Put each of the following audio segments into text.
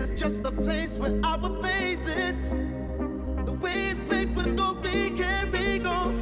is just the place where our basis. The ways is paved with gold we can be gone.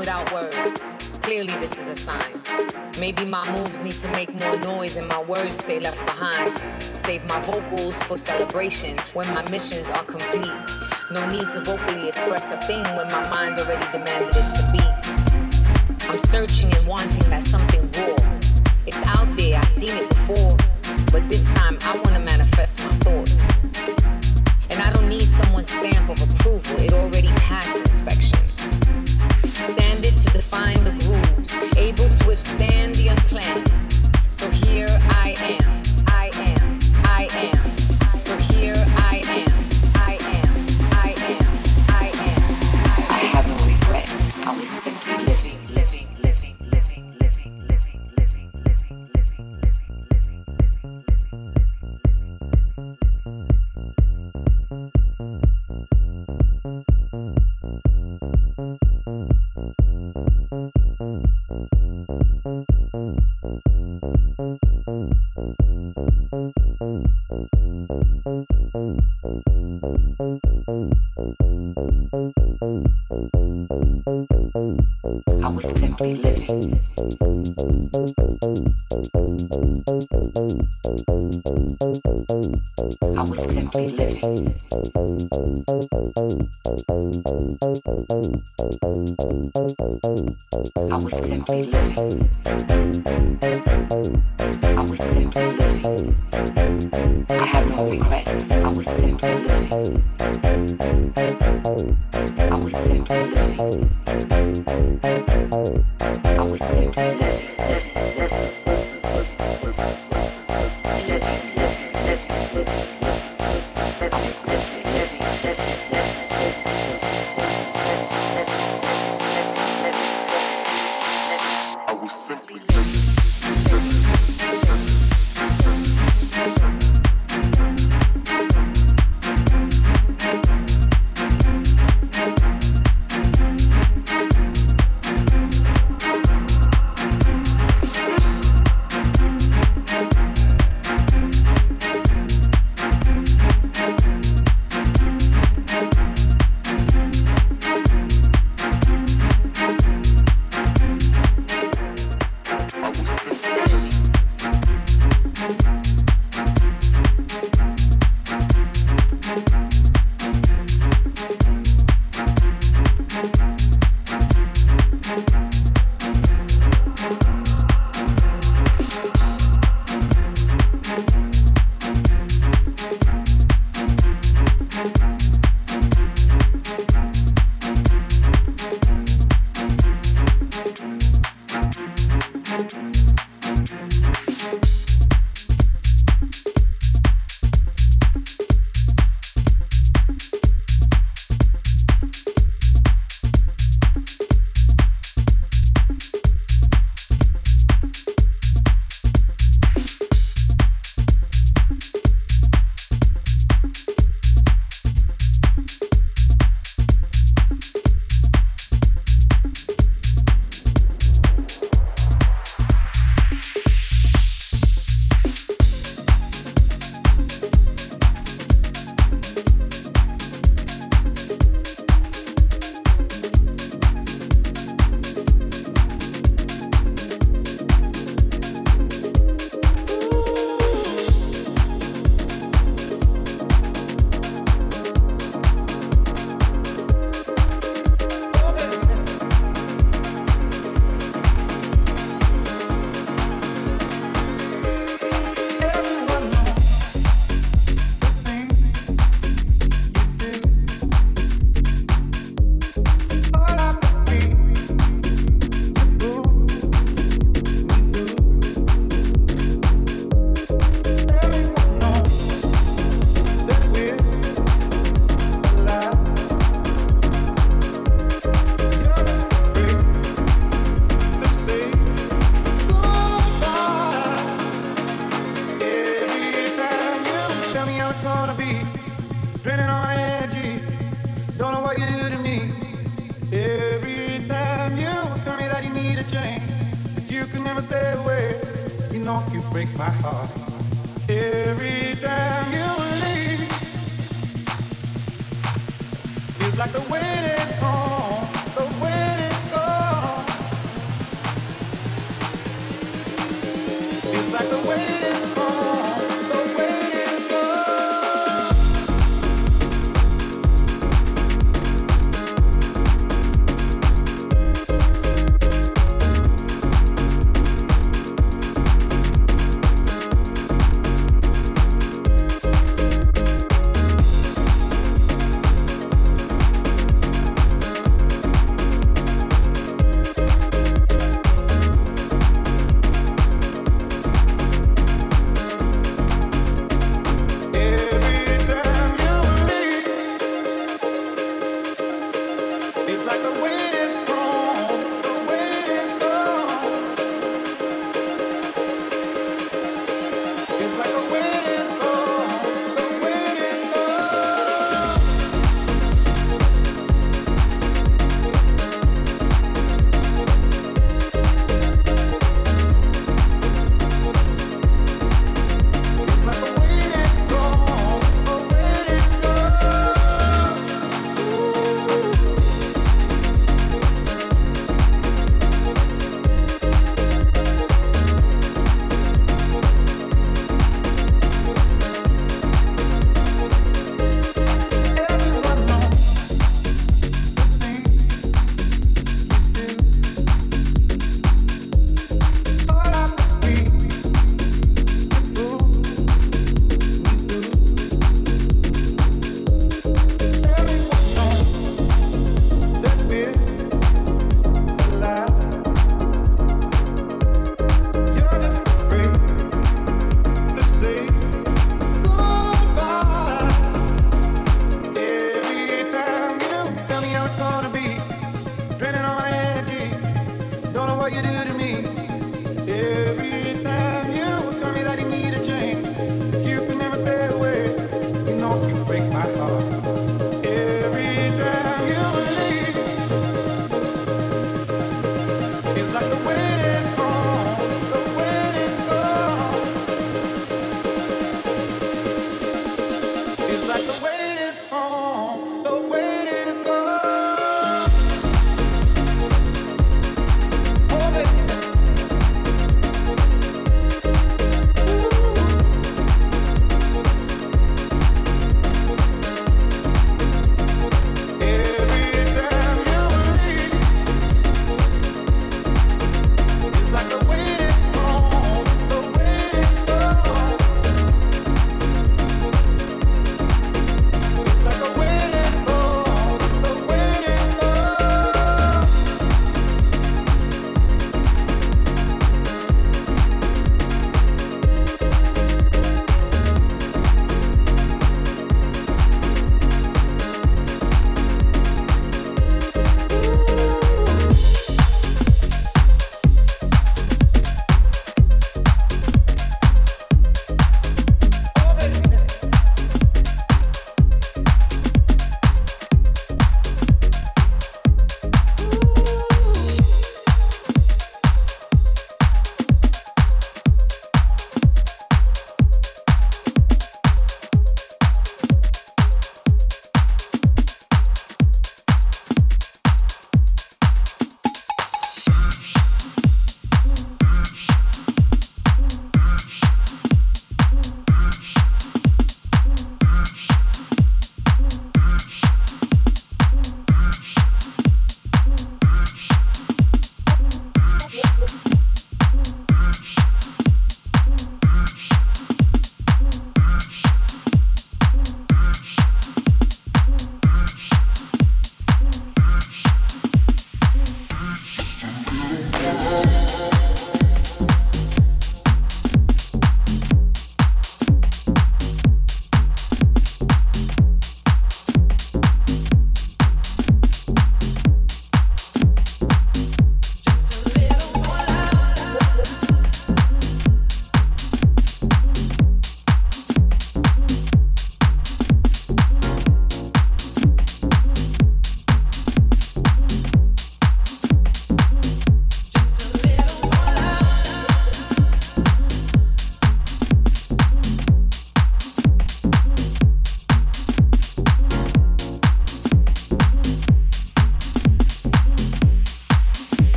without words. Clearly, this is a sign. Maybe my moves need to make more noise and my words stay left behind. Save my vocals for celebration when my missions are complete. No need to vocally express a thing when my mind already demanded it to be. I'm searching and wanting that something raw. It's out there, I've seen it before. But this time, I want to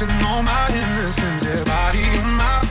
losing all my innocence. your body in my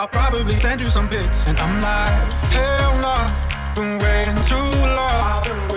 I'll probably send you some pics. And I'm like, hell no, nah, been waiting too long.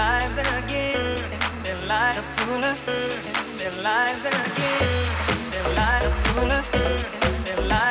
lives again, their light to pull their lives again, and their light to pull their.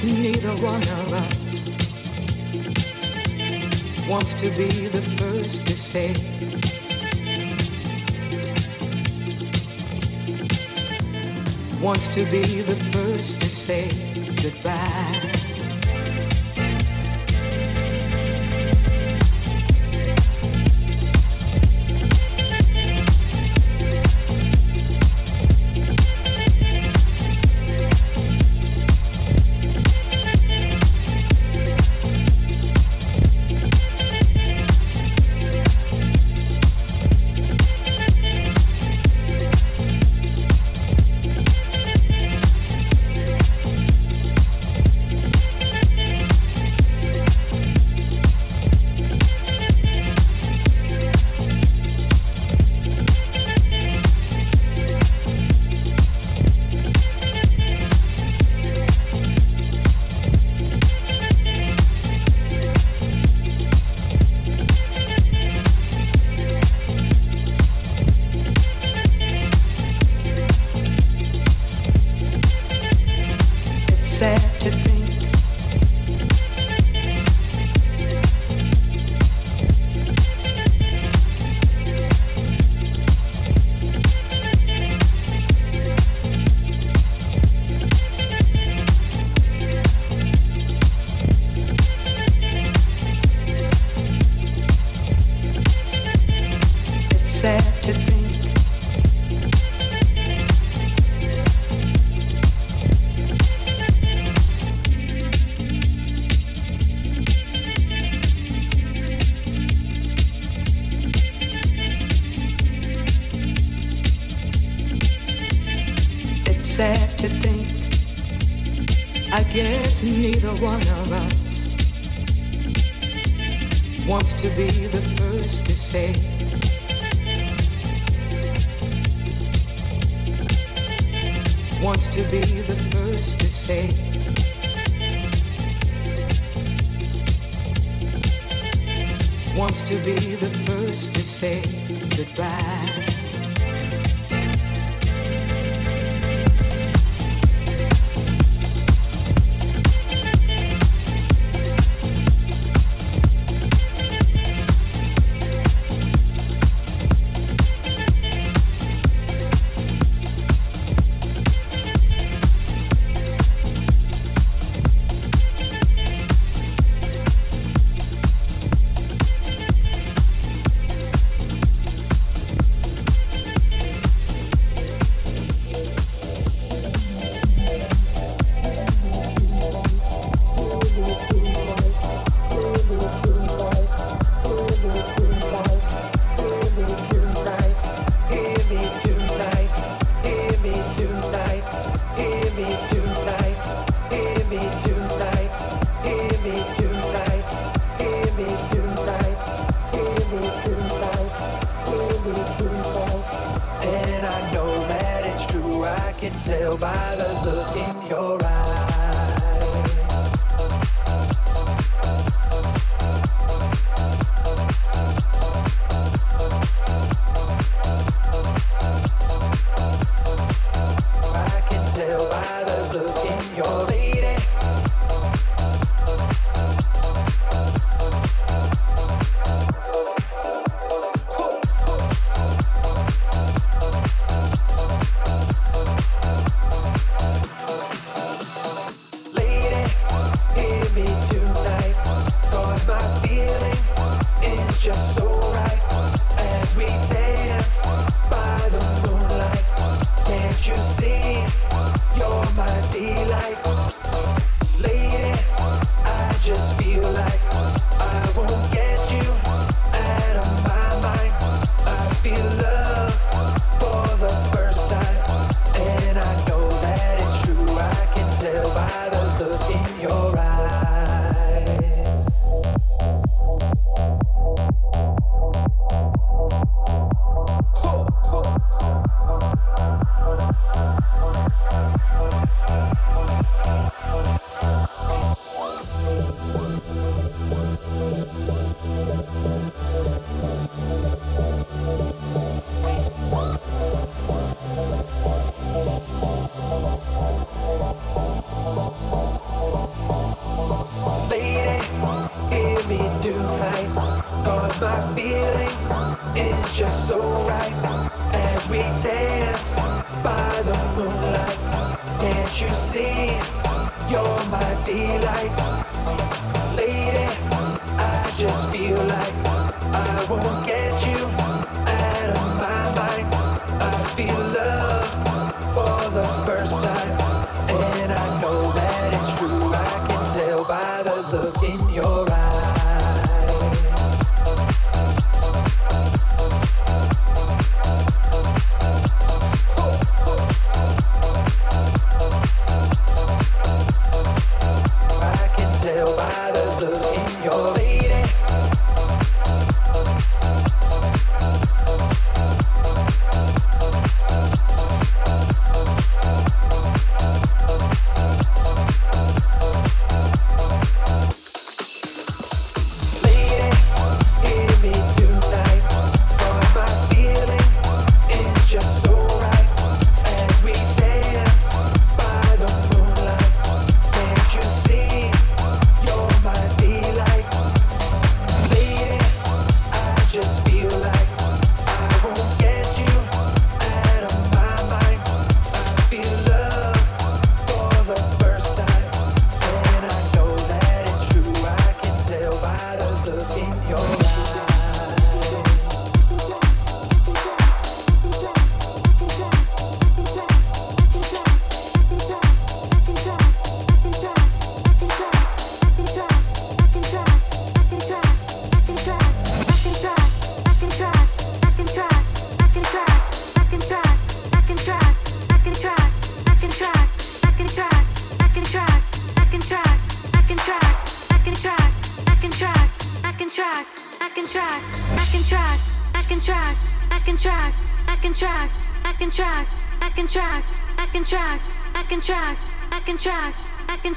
Guess neither one of us wants to be the first to say. Wants to be the first to say goodbye. One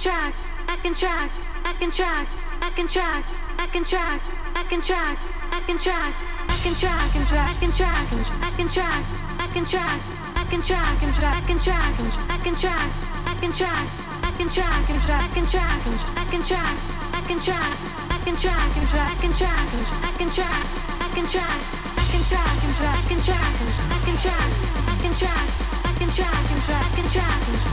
track, I can track, I can track, I can track, I can track, I can track, I can track, I can track and track, I can track and I can track, I can track, I can track and track, I can track and I can track, I can track, I can track and track, I can track and I can track, I can track, I can track and track, I can track and I can track, I can track, I can track and track, I can track and I can track, I can track, I can track and track, I can track and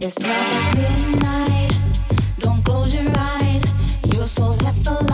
Pure love. Back to the middle and around again.